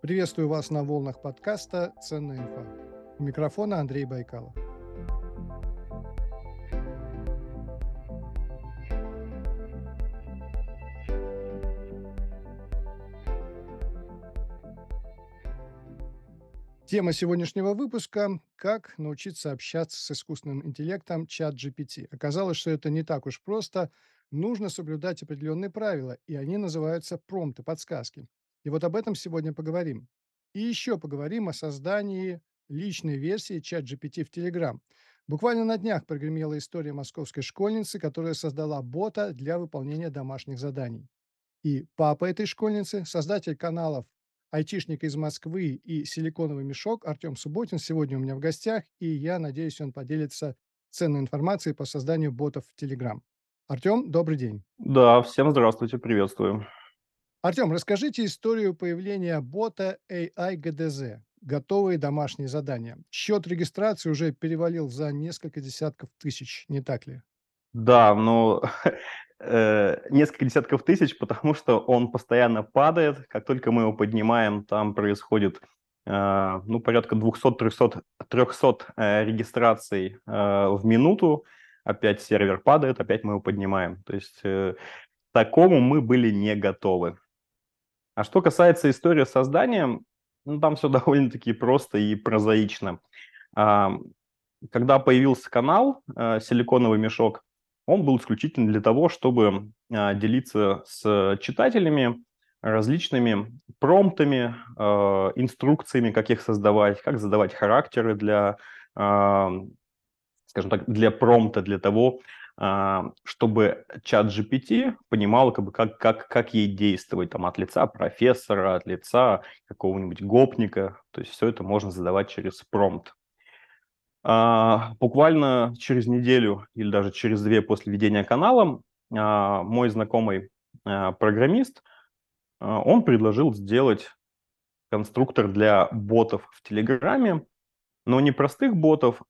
Приветствую вас на волнах подкаста «Ценная инфа». У микрофона Андрей Байкалов. Тема сегодняшнего выпуска – как научиться общаться с искусственным интеллектом чат GPT. Оказалось, что это не так уж просто. Нужно соблюдать определенные правила, и они называются промпты, подсказки. И вот об этом сегодня поговорим. И еще поговорим о создании личной версии чат GPT в Telegram. Буквально на днях прогремела история московской школьницы, которая создала бота для выполнения домашних заданий. И папа этой школьницы, создатель каналов айтишник из Москвы и силиконовый мешок Артем Субботин сегодня у меня в гостях, и я надеюсь, он поделится ценной информацией по созданию ботов в Telegram. Артем, добрый день. Да, всем здравствуйте, приветствую. Артем, расскажите историю появления бота AI GDZ. Готовые домашние задания. Счет регистрации уже перевалил за несколько десятков тысяч, не так ли? Да, но э, несколько десятков тысяч, потому что он постоянно падает. Как только мы его поднимаем, там происходит э, ну, порядка 200-300 э, регистраций э, в минуту. Опять сервер падает, опять мы его поднимаем. То есть э, такому мы были не готовы. А что касается истории создания, ну, там все довольно-таки просто и прозаично. А, когда появился канал э, «Силиконовый мешок», он был исключительно для того, чтобы а, делиться с читателями различными промптами, а, инструкциями, как их создавать, как задавать характеры для, а, скажем так, для промпта, для того, чтобы чат GPT понимал, как, как, как, как ей действовать там, от лица профессора, от лица какого-нибудь гопника. То есть все это можно задавать через промпт. А, буквально через неделю или даже через две после ведения канала а, мой знакомый а, программист, он предложил сделать конструктор для ботов в Телеграме, но не простых ботов,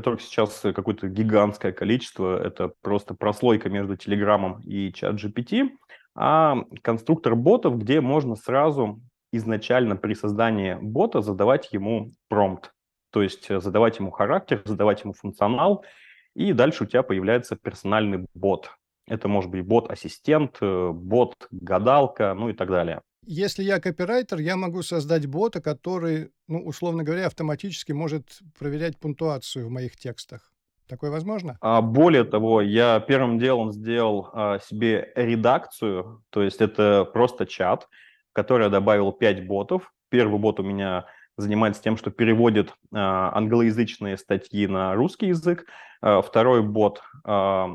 которых сейчас какое-то гигантское количество, это просто прослойка между Телеграмом и чат GPT, а конструктор ботов, где можно сразу изначально при создании бота задавать ему промпт то есть э, задавать ему характер, задавать ему функционал, и дальше у тебя появляется персональный бот. Это может быть бот-ассистент, э, бот-гадалка, ну и так далее. Если я копирайтер, я могу создать бота, который, ну, условно говоря, автоматически может проверять пунктуацию в моих текстах. Такое возможно? А, более того, я первым делом сделал а, себе редакцию, то есть это просто чат, в который я добавил 5 ботов. Первый бот у меня занимается тем, что переводит э, англоязычные статьи на русский язык. Э, второй бот, э,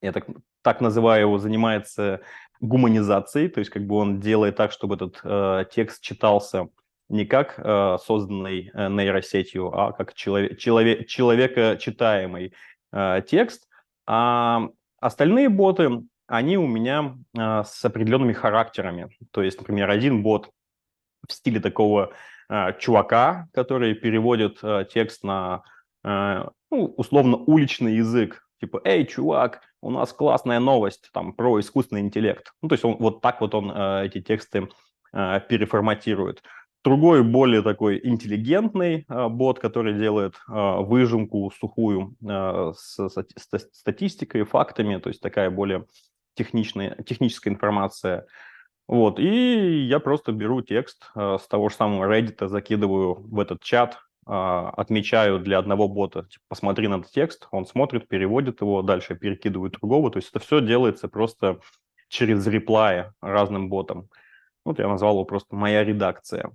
я так, так называю его, занимается гуманизацией, то есть как бы он делает так, чтобы этот э, текст читался не как э, созданный э, нейросетью, а как человек, человек, человека читаемый э, текст. А остальные боты, они у меня э, с определенными характерами. То есть, например, один бот в стиле такого Э, чувака, который переводит э, текст на, э, ну, условно, уличный язык. Типа, эй, чувак, у нас классная новость там про искусственный интеллект. Ну, то есть он вот так вот он эти тексты переформатирует. Другой, более такой интеллигентный бот, который делает выжимку сухую с статистикой, фактами, то есть такая более техничная, техническая информация – вот, и я просто беру текст э, с того же самого Reddit, закидываю в этот чат, э, отмечаю для одного бота, типа, посмотри на этот текст, он смотрит, переводит его, дальше перекидываю другого. То есть это все делается просто через реплаи разным ботам. Вот я назвал его просто «моя редакция».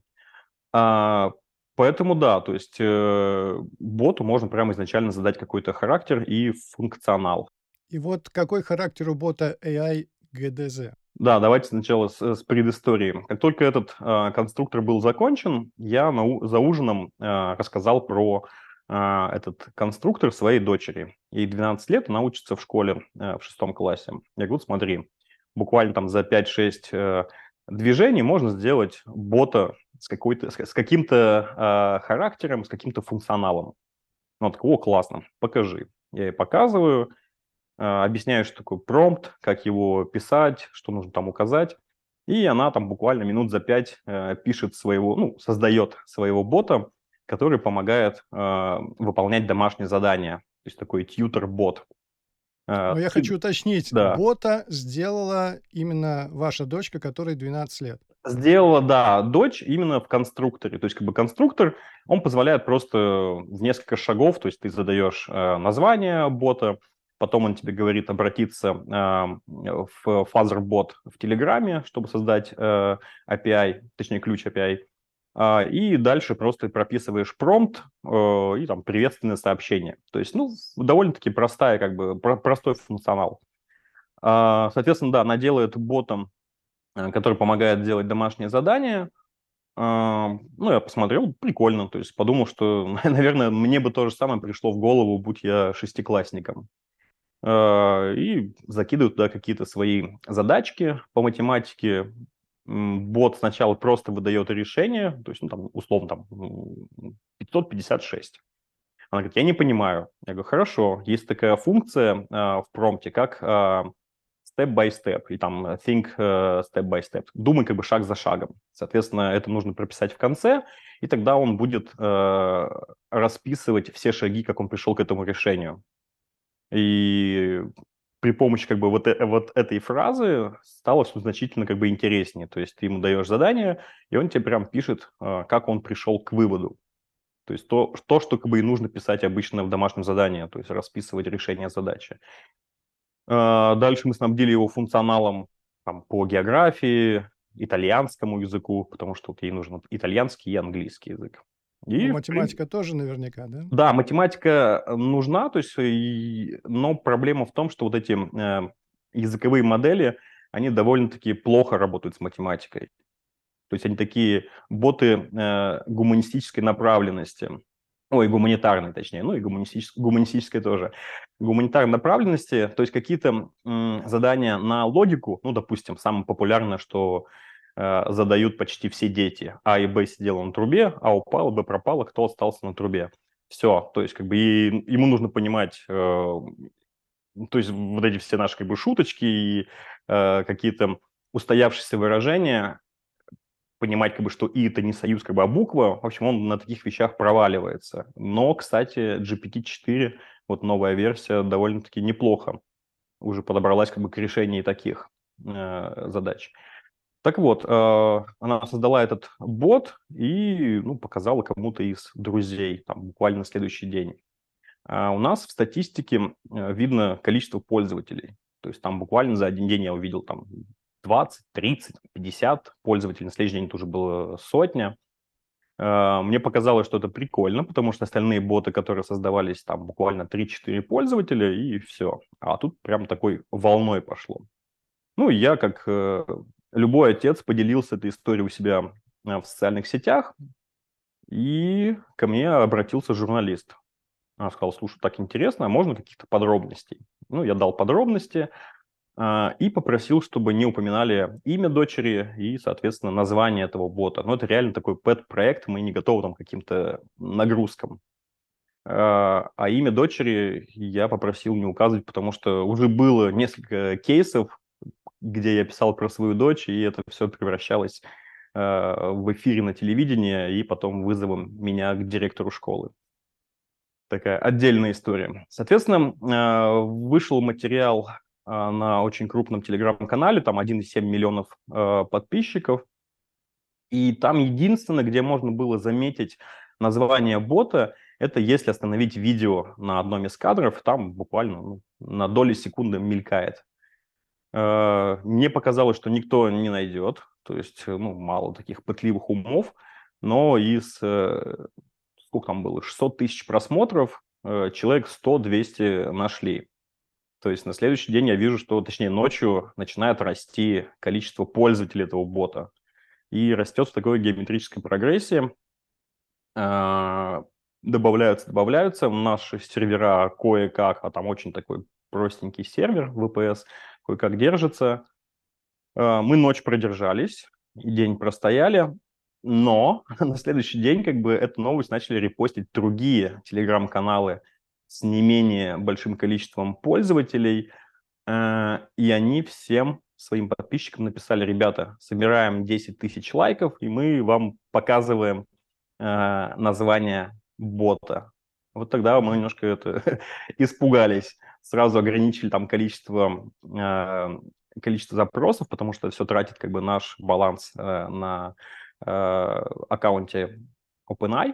А, поэтому да, то есть э, боту можно прямо изначально задать какой-то характер и функционал. И вот какой характер у бота AI GDZ? Да, давайте сначала с, с предыстории. Как только этот э, конструктор был закончен, я на, за ужином э, рассказал про э, этот конструктор своей дочери. Ей 12 лет, она учится в школе э, в шестом классе. Я говорю, смотри, буквально там за 5-6 э, движений можно сделать бота с, какой-то, с, с каким-то э, характером, с каким-то функционалом. Ну, так, о, классно, покажи. Я ей показываю, объясняю, что такое промпт, как его писать, что нужно там указать. и она там буквально минут за пять э, пишет своего, ну, создает своего бота, который помогает э, выполнять домашние задания. То есть такой тьютер-бот. Э, Но я хочу уточнить, да. бота сделала именно ваша дочка, которой 12 лет. Сделала, да, дочь именно в конструкторе. То есть как бы конструктор, он позволяет просто в несколько шагов, то есть ты задаешь название бота, потом он тебе говорит обратиться э, в FuzzerBot в Телеграме, чтобы создать э, API, точнее ключ API, э, и дальше просто прописываешь промпт э, и там приветственное сообщение. То есть, ну, довольно-таки простая, как бы, про простой функционал. Э, соответственно, да, она делает ботом Э, который помогает делать домашние задания. А, ну, я посмотрел, прикольно, то есть подумал, что, наверное, мне бы то же самое пришло в голову, будь я шестиклассником. А, и закидываю туда какие-то свои задачки по математике. Бот сначала просто выдает решение, то есть, ну, там, условно, там, 556. Она говорит, я не понимаю. Я говорю, хорошо, есть такая функция э, в промпте, как э, step by step, и там э, think uh, step by step. Думай как бы шаг за шагом. Соответственно, это нужно прописать в конце, и тогда он будет uh, расписывать все шаги, как он пришел к этому решению. И при помощи как бы вот, э, вот этой фразы стало все значительно как бы интереснее. То есть ты ему даешь задание, и он тебе прям пишет, uh, как он пришел к выводу. То есть то, то, что как бы и нужно писать обычно в домашнем задании, то есть расписывать решение задачи. А, дальше мы снабдили его функционалом там, по географии, итальянскому языку, потому что вот ей нужен итальянский и английский язык. И, ну, математика тоже наверняка, да? Да, математика э, нужна, то есть, и... но проблема в том, что вот эти э, языковые модели, они довольно-таки плохо работают с математикой. То есть они такие боты э, гуманистической направленности ой, гуманитарной, точнее, ну и гуманистической, гуманистической тоже, гуманитарной направленности, то есть какие-то м, задания на логику, ну, допустим, самое популярное, что э, задают почти все дети. А и Б сидела на трубе, А упала, Б пропала, кто остался на трубе. Все, то есть как бы и, ему нужно понимать, э, то есть вот эти все наши как бы шуточки и э, какие-то устоявшиеся выражения, понимать, как бы, что и это не союз, как бы, а буква. В общем, он на таких вещах проваливается. Но, кстати, GPT-4, вот новая версия, довольно-таки неплохо уже подобралась как бы к решению таких э, задач. Так вот, э, она создала этот бот и ну, показала кому-то из друзей, там, буквально на следующий день. А у нас в статистике э, видно количество пользователей. То есть там буквально за один день я увидел там 20, 30, 50 пользователей. На следующий день тоже было сотня. А, мне показалось, что это прикольно, потому что остальные боты, которые создавались, там буквально 3-4 пользователя, и все. А тут прям такой волной пошло. Ну, я, как э, любой отец, поделился этой историей у себя э, в социальных сетях, и ко мне обратился журналист. Он сказал, слушай, так интересно, а можно каких-то подробностей? Ну, я дал подробности, а, и попросил, чтобы не упоминали имя дочери и, соответственно, название этого бота. Но это реально такой пэт-проект, мы не готовы там каким-то нагрузкам. А, а имя дочери я попросил не указывать, потому что уже было несколько кейсов, где я писал про свою дочь, и это все превращалось а, в эфире на телевидении и потом вызовом меня к директору школы. Такая отдельная история. Соответственно, вышел материал а, на очень крупном телеграм-канале, там 1,7 миллионов э, подписчиков. И там единственное, где можно было заметить название бота, это если остановить видео на одном из кадров, там буквально ну, на доли секунды мелькает. Э, мне показалось, что никто не найдет, то есть ну, мало таких пытливых умов, но из, э, сколько там было, 600 тысяч просмотров, э, человек 100-200 нашли. То есть на следующий день я вижу, что, точнее, ночью начинает расти количество пользователей этого бота. И растет в такой геометрической прогрессии. Добавляются, добавляются. Наши сервера кое-как, а там очень такой простенький сервер VPS, кое-как держится. А, мы ночь продержались, день простояли, но на следующий день как бы эту новость начали репостить другие телеграм-каналы с не менее большим количеством пользователей, э, и они всем своим подписчикам написали, ребята, собираем 10 тысяч лайков, и мы вам показываем э, название бота. Вот тогда мы немножко это испугались, сразу ограничили там количество, э, количество запросов, потому что все тратит как бы наш баланс э, на э, аккаунте OpenAI.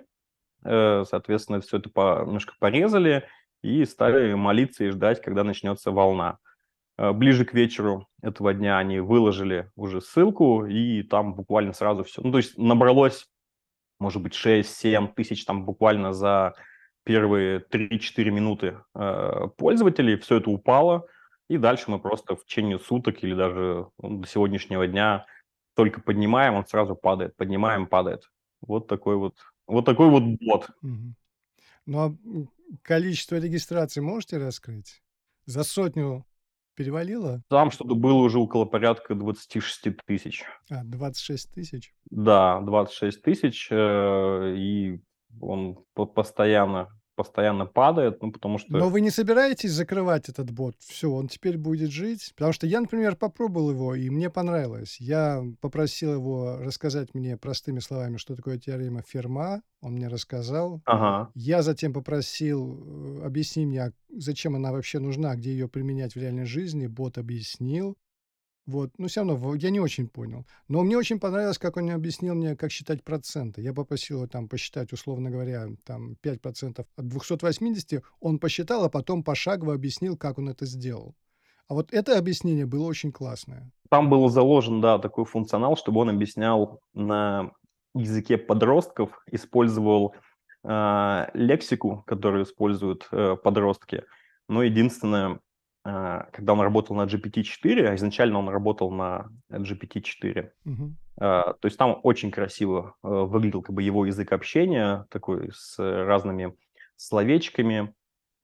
Э, соответственно, все это по, немножко порезали и стали молиться и ждать, когда начнется волна. Э, ближе к вечеру этого дня они выложили уже ссылку, и там буквально сразу все. Ну, то есть набралось, может быть, 6-7 тысяч там буквально за первые 3-4 минуты э, пользователей, все это упало, и дальше мы просто в течение суток или даже ну, до сегодняшнего дня только поднимаем, он сразу падает, поднимаем, падает. Вот такой вот, вот такой вот бот. Ну, а количество регистраций можете раскрыть? За сотню перевалило? Там что-то было уже около порядка 26 тысяч. А, 26 тысяч? Да, 26 тысяч, э, и он постоянно постоянно падает, ну, потому что... Но вы не собираетесь закрывать этот бот? Все, он теперь будет жить? Потому что я, например, попробовал его, и мне понравилось. Я попросил его рассказать мне простыми словами, что такое теорема Ферма. Он мне рассказал. Ага. Я затем попросил, э, объясни мне, а зачем она вообще нужна, где ее применять в реальной жизни. Бот объяснил. Вот, но все равно я не очень понял. Но мне очень понравилось, как он объяснил мне, как считать проценты. Я попросил его там посчитать, условно говоря, там 5% от 280. Он посчитал, а потом пошагово объяснил, как он это сделал. А вот это объяснение было очень классное. Там был заложен, да, такой функционал, чтобы он объяснял на языке подростков, использовал э, лексику, которую используют э, подростки. Но единственное, когда он работал на GPT-4, а изначально он работал на GPT-4. Угу. То есть там очень красиво э, выглядел как бы его язык общения, такой с разными словечками,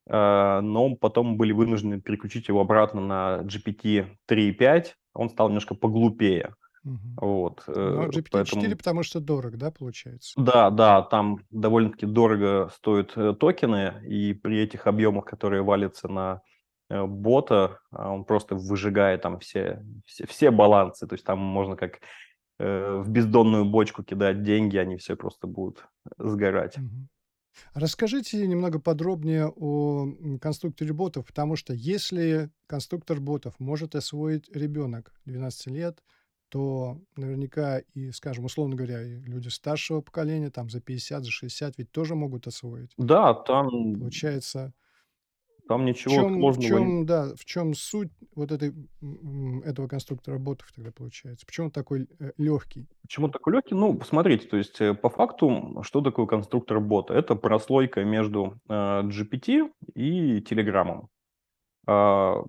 а, но потом были вынуждены переключить его обратно на GPT 3.5, он стал немножко поглупее. Угу. Вот. Ну, а GPT-4 поэтому... потому что дорого, да, получается? Да, да, там довольно-таки дорого стоят э, токены, и при этих объемах, которые валятся на Э, бота, а он просто выжигает там все, все, все балансы. То есть там можно как э, в бездонную бочку кидать деньги, они все просто будут сгорать. Расскажите немного подробнее о конструкторе ботов, потому что если конструктор ботов может освоить ребенок 12 лет, то наверняка и, скажем, условно говоря, и люди старшего поколения, там за 50, за 60, ведь тоже могут освоить. Да, там Получается, там в ничего чем, в сложного нет. чем, да, в чем суть вот этой, этого конструктора ботов тогда получается? Почему он такой э, легкий? Почему такой легкий? Ну, посмотрите, то есть э, по факту, что такое конструктор бота? Это прослойка между э, GPT и Telegram. А,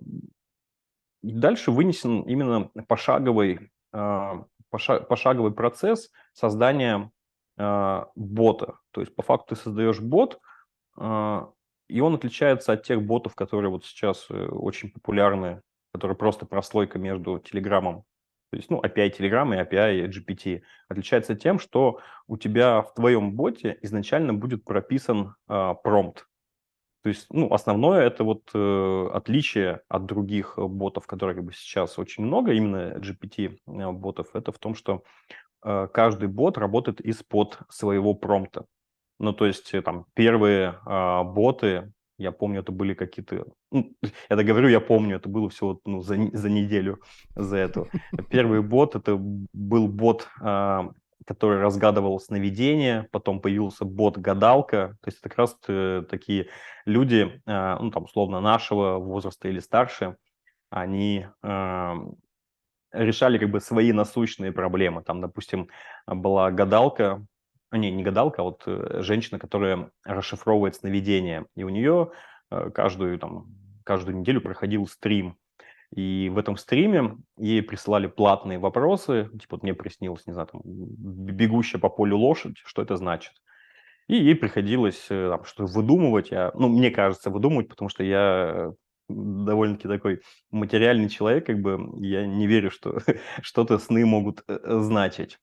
дальше вынесен именно пошаговый, а, пошаговый процесс создания а, бота. То есть по факту ты создаешь бот, и он отличается от тех ботов, которые вот сейчас э, очень популярны, которые просто прослойка между Телеграмом, то есть, ну, API Telegram и API GPT. Отличается тем, что у тебя в твоем боте изначально будет прописан э, промпт. То есть, ну, основное это вот э, отличие от других ботов, которых бы сейчас очень много, именно GPT э, это в том, что э, каждый бот работает из-под своего промпта. Ну, то есть э, там первые а, боты, я помню, это были какие-то... Ну, так говорю, я помню, это было всего ну, за, за неделю за это. Первый бот, это был бот, а, который разгадывал сновидения, потом появился бот-гадалка, то есть это как раз э, такие люди, а, ну, там, условно, нашего возраста или старше, они а, решали как бы свои насущные проблемы. Там, допустим, была гадалка, не, не гадалка, а вот э, женщина, которая расшифровывает сновидения. И у нее э, каждую, там, каждую неделю проходил стрим. И в этом стриме ей присылали платные вопросы, типа вот мне приснилось, не знаю, там, бегущая по полю лошадь, что это значит. И ей приходилось э, там, что выдумывать, я, ну, мне кажется, выдумывать, потому что я довольно-таки такой материальный человек, как бы я не верю, что что-то сны могут значить.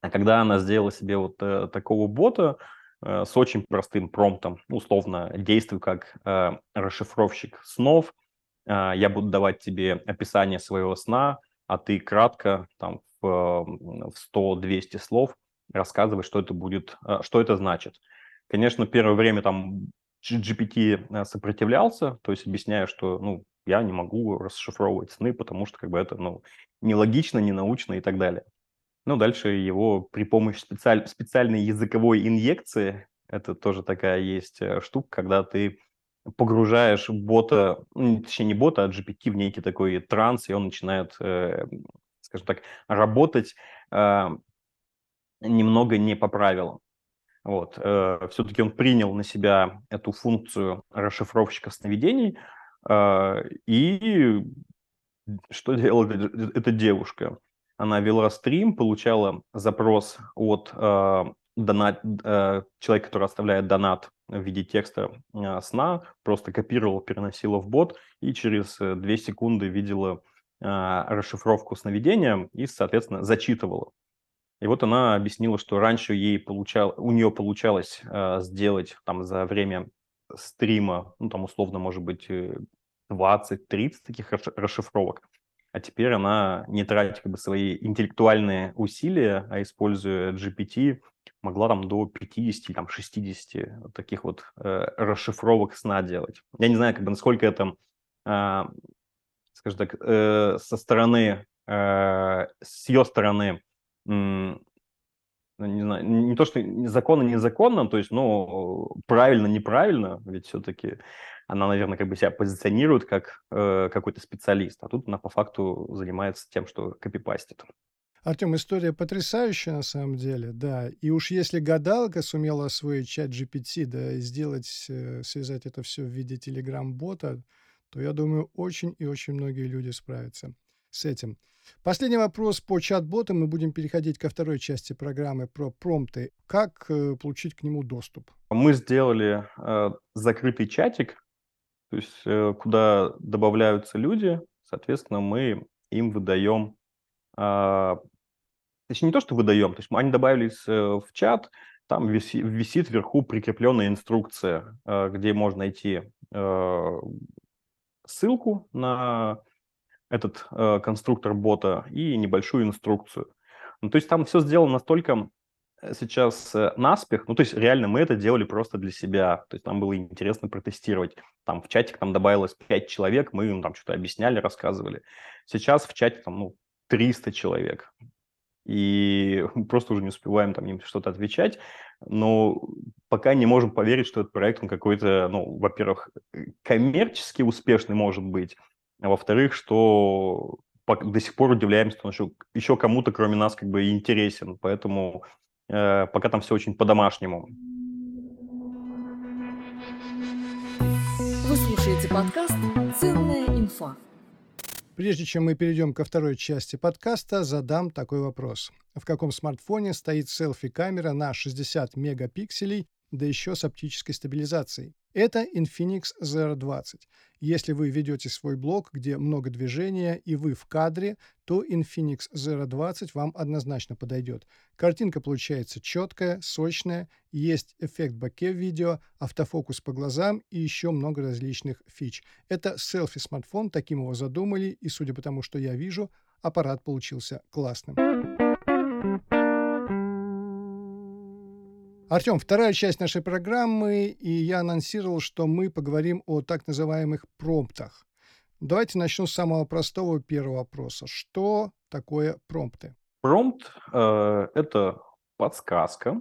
А когда она сделала себе вот э, такого бота э, с очень простым промптом, условно, действуй как э, расшифровщик снов, э, я буду давать тебе описание своего сна, а ты кратко, там, в, в 100-200 слов рассказывай, что это будет, э, что это значит. Конечно, первое время там GPT э, сопротивлялся, то есть объясняя, что, ну, я не могу расшифровывать сны, потому что как бы это, ну, нелогично, не научно и так далее. Ну, дальше его при помощи специаль... специальной языковой инъекции, это тоже такая есть э, штука, когда ты погружаешь бота, точнее не бота, а GPT в некий такой транс, и он начинает, э, скажем так, работать э, немного не по правилам. Вот. Все-таки он принял на себя эту функцию расшифровщика сновидений, и что делала эта девушка? Она вела стрим, получала запрос от э, донат, э, человека, который оставляет донат в виде текста э, сна, просто копировала, переносила в бот и через 2 секунды видела э, расшифровку сновидения и, соответственно, зачитывала. И вот она объяснила, что раньше ей получал, у нее получалось э, сделать там за время стрима, ну там условно может быть 20-30 таких расшифровок. А теперь она, не тратя как бы, свои интеллектуальные усилия, а используя GPT, могла там до 50, там 60 таких вот э, расшифровок сна делать. Я не знаю, как бы, насколько это, э, скажем так, э, со стороны, э, с ее стороны, не знаю, не то, что законно, незаконно, то есть, ну, правильно, неправильно, ведь все-таки она, наверное, как бы себя позиционирует как э, какой-то специалист, а тут она по факту занимается тем, что копипастит. Артем, история потрясающая на самом деле, да. И уж если гадалка сумела освоить чат GPT, да, и сделать, э, связать это все в виде телеграм-бота, то, я думаю, очень и очень многие люди справятся с этим. Последний вопрос по чат-ботам. Мы будем переходить ко второй части программы про промпты. Как э, получить к нему доступ? Мы сделали э, закрытый чатик, то есть э, куда добавляются люди, соответственно, мы им выдаем, э, точнее не то, что выдаем, то есть они добавились э, в чат, там виси, висит вверху прикрепленная инструкция, э, где можно найти э, ссылку на этот э, конструктор бота и небольшую инструкцию. Ну, то есть там все сделано настолько Э, сейчас э, наспех, ну, то есть реально мы это делали просто для себя, то есть нам было интересно протестировать. Там в чатик там добавилось 5 человек, мы им там что-то объясняли, рассказывали. Сейчас в чате там, ну, 300 человек. И просто уже не успеваем там им что-то отвечать, но пока не можем поверить, что этот проект, он какой-то, ну, во-первых, э, коммерчески успешный может быть, а во-вторых, что до сих пор удивляемся, что он еще, еще кому-то, кроме нас, как бы интересен. Поэтому Э, пока там все очень по-домашнему. Вы слушаете подкаст «Ценная инфа». Прежде чем мы перейдем ко второй части подкаста, задам такой вопрос. В каком смартфоне стоит селфи-камера на 60 мегапикселей, да еще с оптической стабилизацией? Это Infinix ZR20. Если вы ведете свой блог, где много движения и вы в кадре, то Infinix ZR20 вам однозначно подойдет. Картинка получается четкая, сочная, есть эффект боке в видео, автофокус по глазам и еще много различных фич. Это селфи-смартфон, таким его задумали, и судя по тому, что я вижу, аппарат получился классным. Артем, вторая часть нашей программы, и я анонсировал, что мы поговорим о так называемых промптах. Давайте начну с самого простого первого вопроса. Что такое промпты? Промпт э, – это подсказка.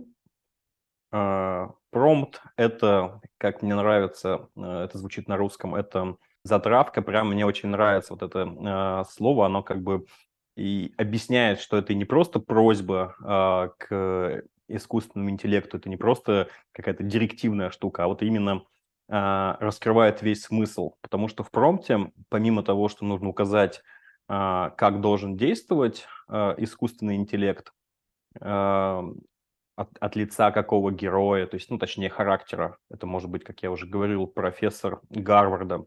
Э, промпт – это, как мне нравится, э, это звучит на русском, это затравка. Прям мне очень нравится вот это э, слово. Оно как бы и объясняет, что это не просто просьба э, к искусственному интеллекту. Это не просто какая-то директивная штука, а вот именно э, раскрывает весь смысл. Потому что в промпте, помимо того, что нужно указать, э, как должен действовать э, искусственный интеллект, э, от, от лица какого героя, то есть, ну, точнее, характера. Это может быть, как я уже говорил, профессор Гарварда,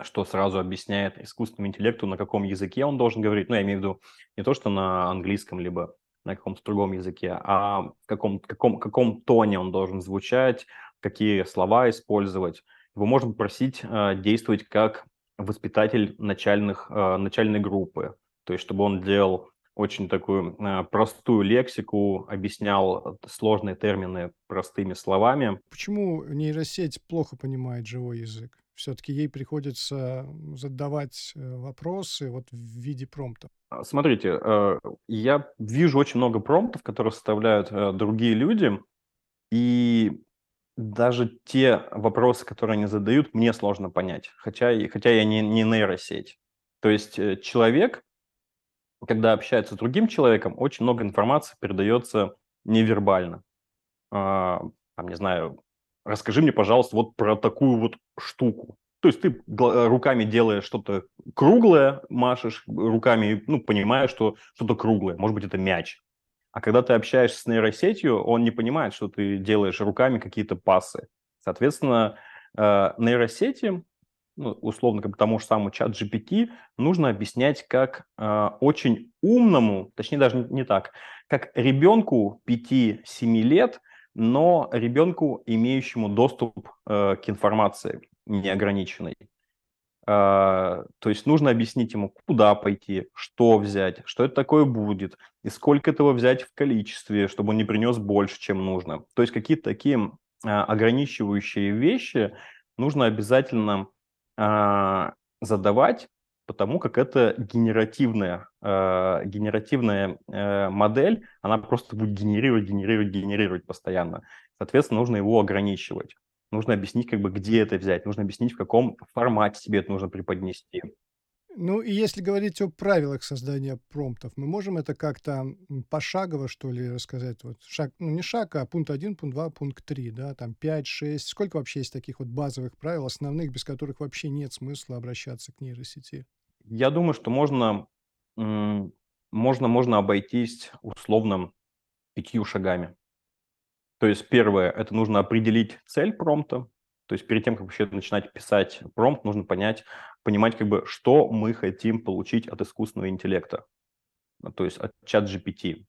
что сразу объясняет искусственному интеллекту, на каком языке он должен говорить. Ну, я имею в виду не то, что на английском, либо на каком-то другом языке, а в каком, каком, каком тоне он должен звучать, какие слова использовать. Его можно попросить э, действовать как воспитатель начальных, э, начальной группы. То есть, чтобы он делал очень такую э, простую лексику, объяснял сложные термины простыми словами. Почему нейросеть плохо понимает живой язык? Все-таки ей приходится задавать э, вопросы вот в виде промпта. А, смотрите, э, я вижу очень много промптов, которые составляют э, другие люди, и даже те вопросы, которые они задают, мне сложно понять, хотя, хотя я не, не нейросеть. То есть человек когда общается с другим человеком, очень много информации передается невербально. А, там, не знаю, расскажи мне, пожалуйста, вот про такую вот штуку. То есть ты руками делаешь что-то круглое, машешь руками, ну, понимаешь, что что-то круглое. Может быть, это мяч. А когда ты общаешься с нейросетью, он не понимает, что ты делаешь руками какие-то пасы. Соответственно, э, нейросети ну, условно, как тому же самому чат GPT, нужно объяснять как э, очень умному, точнее даже не так, как ребенку 5-7 лет, но ребенку, имеющему доступ э, к информации неограниченной. Э, то есть нужно объяснить ему, куда пойти, что взять, что это такое будет, и сколько этого взять в количестве, чтобы он не принес больше, чем нужно. То есть какие-то такие э, ограничивающие вещи нужно обязательно а, задавать, потому как это генеративная, э, генеративная э, модель, она просто будет генерировать, генерировать, генерировать постоянно. Соответственно, нужно его ограничивать. Нужно объяснить, как бы, где это взять, нужно объяснить, в каком формате тебе это нужно преподнести. Ну и если говорить о правилах создания промптов, мы можем это как-то пошагово, что ли, рассказать? Вот шаг, ну не шаг, а пункт 1, пункт 2, пункт 3, да, там 5, 6. Сколько вообще есть таких вот базовых правил, основных, без которых вообще нет смысла обращаться к нейросети? Я думаю, что можно, можно, можно обойтись условно пятью шагами. То есть первое, это нужно определить цель промпта, то есть перед тем, как вообще начинать писать промпт, нужно понять, понимать, как бы, что мы хотим получить от искусственного интеллекта, то есть от чат GPT.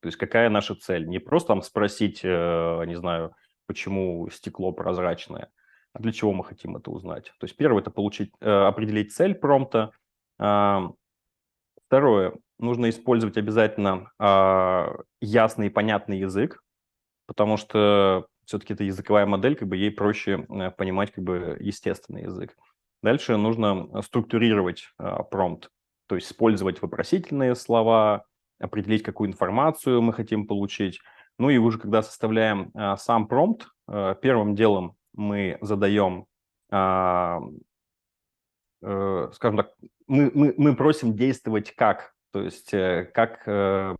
То есть какая наша цель? Не просто там спросить, э, не знаю, почему стекло прозрачное, а для чего мы хотим это узнать. То есть первое – это получить, э, определить цель промпта. А, второе – нужно использовать обязательно а, ясный и понятный язык, потому что все-таки это языковая модель, как бы ей проще э, понимать как бы естественный язык. Дальше нужно структурировать э, промпт, то есть использовать вопросительные слова, определить, какую информацию мы хотим получить. Ну и уже когда составляем э, сам промпт, э, первым делом мы задаем, э, скажем так, мы, мы, мы просим действовать как, то есть э, как э,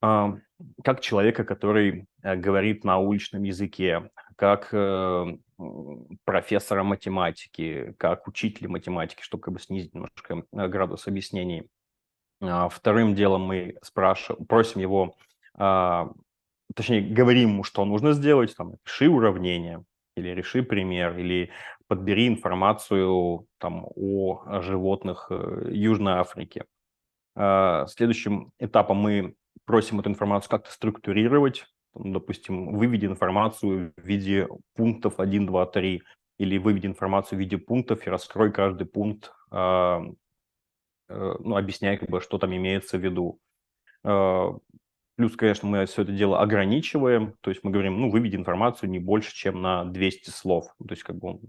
а, как человека, который говорит на уличном языке, как профессора математики, как учителя математики, чтобы как бы снизить немножко э, градус объяснений. А, вторым делом мы спрашиваем, просим его, а, точнее, говорим ему, что нужно сделать, там, реши уравнение, или реши пример, или подбери информацию там, о животных Южной Африки. Следующим этапом мы просим эту информацию как-то структурировать, допустим, выведи информацию в виде пунктов 1, 2, 3, или выведи информацию в виде пунктов и раскрой каждый пункт, э, э, ну, объясняя, как бы, что там имеется в виду. Э, плюс, конечно, мы все это дело ограничиваем, то есть мы говорим, ну, выведи информацию не больше, чем на 200 слов, то есть как бы он,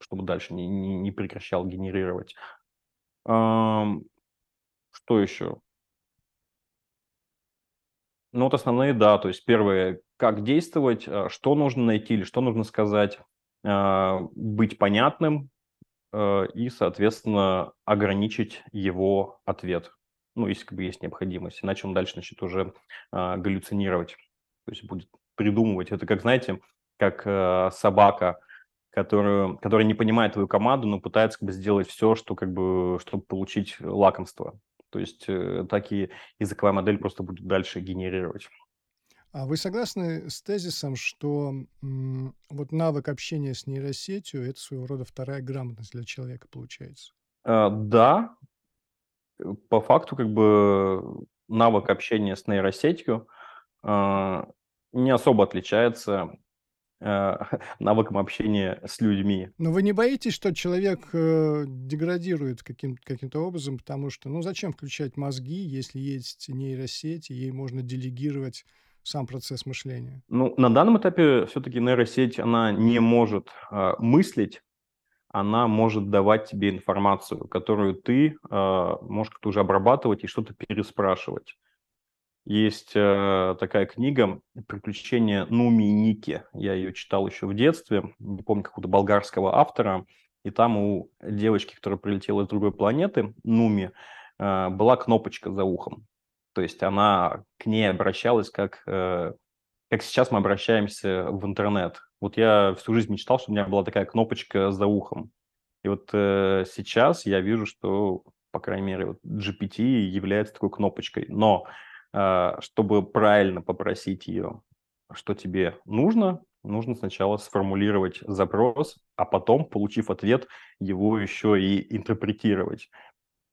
чтобы дальше не, не, не прекращал генерировать. Что еще? Ну, вот основные, да. То есть первое, как действовать, э, что нужно найти или что нужно сказать, а, быть понятным э, и, соответственно, ограничить его ответ. Ну, если как бы есть необходимость. Иначе он дальше начнет уже галлюцинировать. То есть будет придумывать. Это как, знаете, как э, собака, которую, которая не понимает твою команду, но пытается как бы сделать все, что как бы, чтобы получить лакомство. То есть э, так и языковая модель просто будет дальше генерировать. А вы согласны с тезисом, что м, вот навык общения с нейросетью это своего рода вторая грамотность для человека получается? А, да, э, по факту как бы навык общения с нейросетью а, не особо отличается э, навыкам общения с людьми. Но вы не боитесь, что человек э, деградирует каким- каким-то образом, потому что, ну, зачем включать мозги, если есть нейросеть, и ей можно делегировать сам процесс мышления? Ну, на данном этапе все-таки нейросеть, она не может э, мыслить, она может давать тебе информацию, которую ты э, можешь как-то уже обрабатывать и что-то переспрашивать. Есть э, такая книга «Приключения Нуми и Ники». Я ее читал еще в детстве, не помню, какого-то болгарского автора. И там у девочки, которая прилетела из другой планеты, Нуми, э, была кнопочка за ухом. То есть она к ней обращалась как, э, как сейчас мы обращаемся в интернет. Вот я всю жизнь мечтал, чтобы у меня была такая кнопочка за ухом. И вот э, сейчас я вижу, что, по крайней мере, вот GPT является такой кнопочкой. Но чтобы правильно попросить ее, что тебе нужно, нужно сначала сформулировать запрос, а потом, получив ответ, его еще и интерпретировать.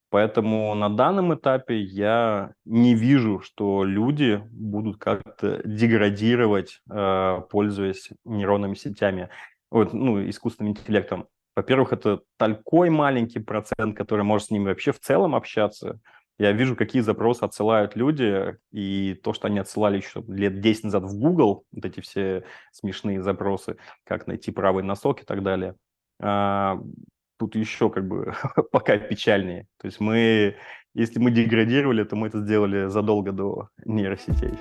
Поэтому на данном этапе я не вижу, что люди будут как-то деградировать, э, пользуясь нейронными сетями, вот, ну, искусственным интеллектом. Во-первых, это такой маленький процент, который может с ними вообще в целом общаться. Я вижу, какие запросы отсылают люди, и то, что они отсылали еще лет 10 назад в Google, вот эти все смешные запросы, как найти правый носок и так далее, а, тут еще как бы пока печальнее. То есть мы, если мы деградировали, то мы это сделали задолго до нейросетей.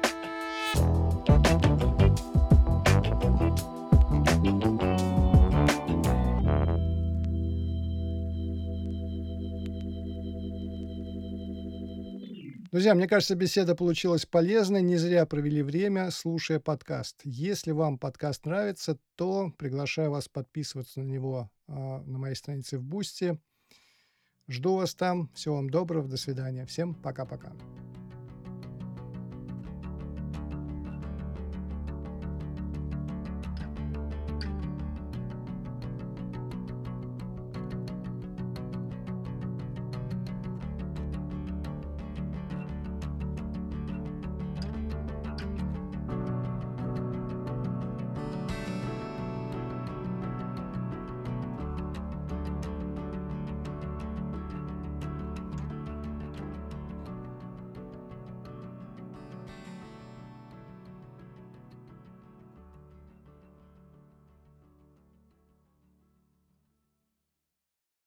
Друзья, мне кажется, беседа получилась полезной. Не зря провели время, слушая подкаст. Если вам подкаст нравится, то приглашаю вас подписываться на него э, на моей странице в Boosty. Жду вас там. Всего вам доброго. До свидания. Всем пока-пока.